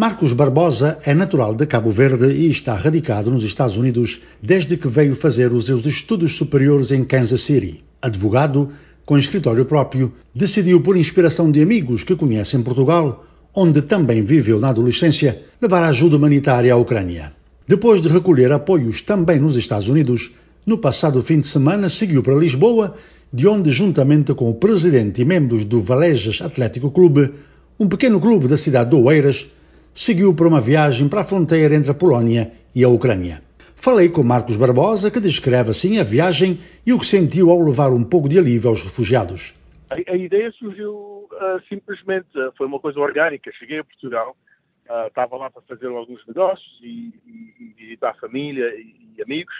Marcos Barbosa é natural de Cabo Verde e está radicado nos Estados Unidos desde que veio fazer os seus estudos superiores em Kansas City. Advogado, com escritório próprio, decidiu, por inspiração de amigos que conhece em Portugal, onde também viveu na adolescência, levar ajuda humanitária à Ucrânia. Depois de recolher apoios também nos Estados Unidos, no passado fim de semana seguiu para Lisboa, de onde, juntamente com o presidente e membros do Valejas Atlético Clube, um pequeno clube da cidade de Oeiras, seguiu para uma viagem para a fronteira entre a Polónia e a Ucrânia. Falei com Marcos Barbosa, que descreve assim a viagem e o que sentiu ao levar um pouco de alívio aos refugiados. A, a ideia surgiu uh, simplesmente, uh, foi uma coisa orgânica. Cheguei a Portugal, uh, estava lá para fazer alguns negócios e, e, e visitar a família e, e, amigos.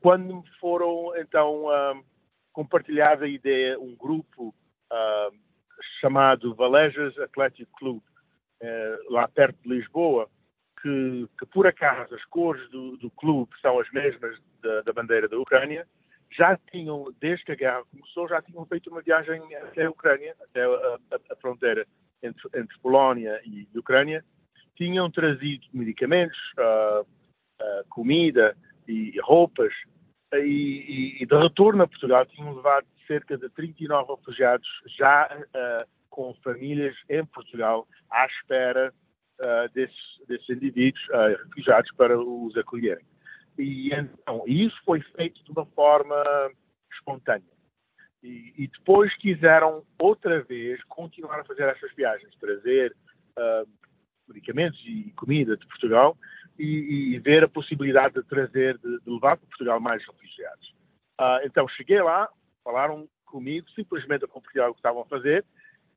Quando me foram então compartilhada a ideia, um grupo chamado Valejas Athletic Club, lá perto de Lisboa, que, que, por acaso as cores do, do clube são as mesmas da, da, bandeira da Ucrânia, já tinham, desde que a guerra começou, já tinham feito uma viagem até a Ucrânia, até a, a, a fronteira entre, entre, Polónia e Ucrânia, tinham trazido medicamentos, uh, uh, comida e roupas, e, e, de retorno a Portugal tinham levado cerca de 39 refugiados já uh, com famílias em Portugal à espera uh, desses, desses, indivíduos uh, refugiados para os acolherem. E então, isso foi feito de uma forma espontânea. E, e depois quiseram outra vez continuar a fazer essas viagens, trazer uh, medicamentos e comida de Portugal e, e, ver a possibilidade de trazer, de, de levar para Portugal mais refugiados. Uh, então cheguei lá, falaram comigo, simplesmente a compartilhar o que estavam a fazer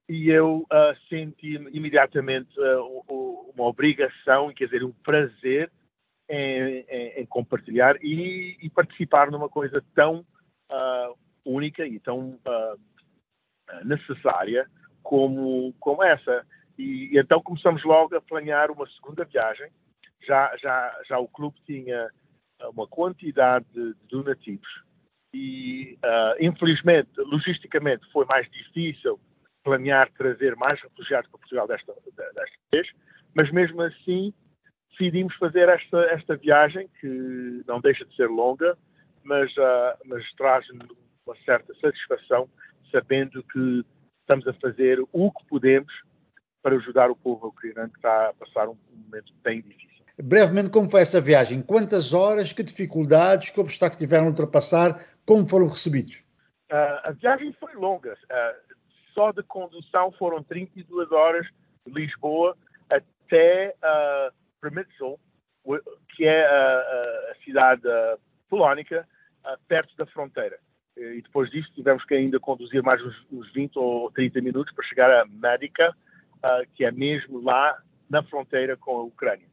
e eu uh, senti imediatamente uh, uma obrigação, quer dizer, um prazer em, em, em compartilhar e, e, participar numa coisa tão uh, única e tão necessária como, como essa. E, e, então começamos logo a planear uma segunda viagem. Já, já, já o clube tinha uma quantidade de donativos e, infelizmente, logisticamente foi mais difícil planear trazer mais refugiados para Portugal desta, desta vez, mas mesmo assim decidimos fazer esta, esta viagem, que não deixa de ser longa, mas, uh, mas traz-nos uma certa satisfação, sabendo que estamos a fazer o que podemos para ajudar o povo ucraniano que está a passar um, momento bem difícil. Brevemente, como foi essa viagem? Quantas horas, que tificuldades, que obstáculos tiveram a ultrapassar, como foram recebidos? Uh, a viagem foi longa. Uh, só de condução foram 32 horas de Lisboa até uh, Primitzl, que é a, a cidade polónica, uh, perto da fronteira. E depois disso tivemos que ainda conduzir mais uns, uns 20 ou 30 minutos para chegar a Medica, uh, que é mesmo lá na fronteira com a Ucrânia.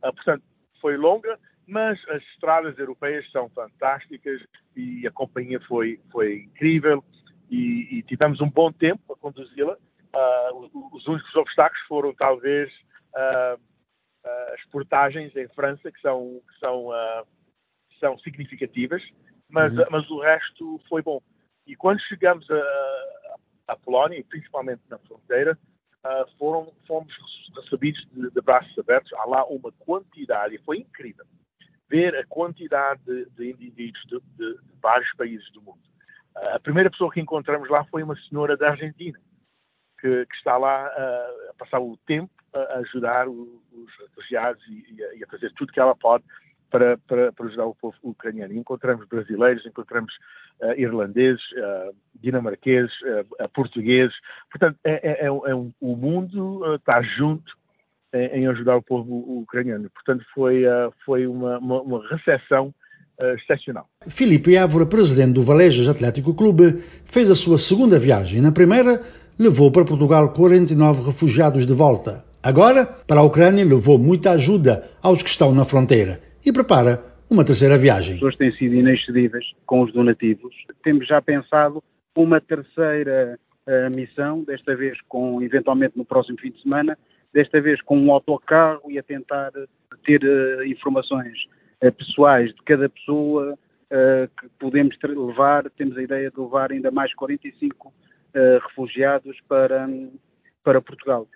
Portanto, foi longa, mas as estradas europeias são fantásticas e a companhia foi, foi incrível e, e tivemos um bom tempo a conduzi-la. Uh, os únicos obstáculos foram talvez uh, uh, as portagens em França, que são, que são, são significativas, mas, uhum. mas o resto foi bom. E quando chegamos a Polónia, principalmente na fronteira, foram, fomos recebidos de, de, braços abertos. Há lá uma quantidade, e foi incrível ver a quantidade de, de indivíduos de, de, vários países do mundo. A primeira pessoa que encontramos lá foi uma senhora da Argentina, que, que está lá uh, a passar o tempo a ajudar o, os refugiados e, e, a, a, fazer tudo que ela pode para, para, para, ajudar o povo ucraniano. E encontramos brasileiros, encontramos uh, irlandeses, uh, dinamarqueses, portugueses. Portanto, é, é, é, é um, o mundo está junto em, em, ajudar o povo ucraniano. Portanto, foi, foi uma, uma, uma recepção uh, excepcional. Filipe Évora, presidente do Valejas Atlético Clube, fez a sua segunda viagem. Na primeira, levou para Portugal 49 refugiados de volta. Agora, para a Ucrânia, levou muita ajuda aos que estão na fronteira e prepara uma terceira viagem. As pessoas têm sido inexcedíveis com os donativos. Temos já pensado uma terceira uh, missão, desta vez com, eventualmente no próximo fim de semana, desta vez com um autocarro e a tentar ter uh, informações eh, pessoais de cada pessoa eh, que podemos levar, temos a ideia de levar ainda mais 45 eh, refugiados para, para Portugal.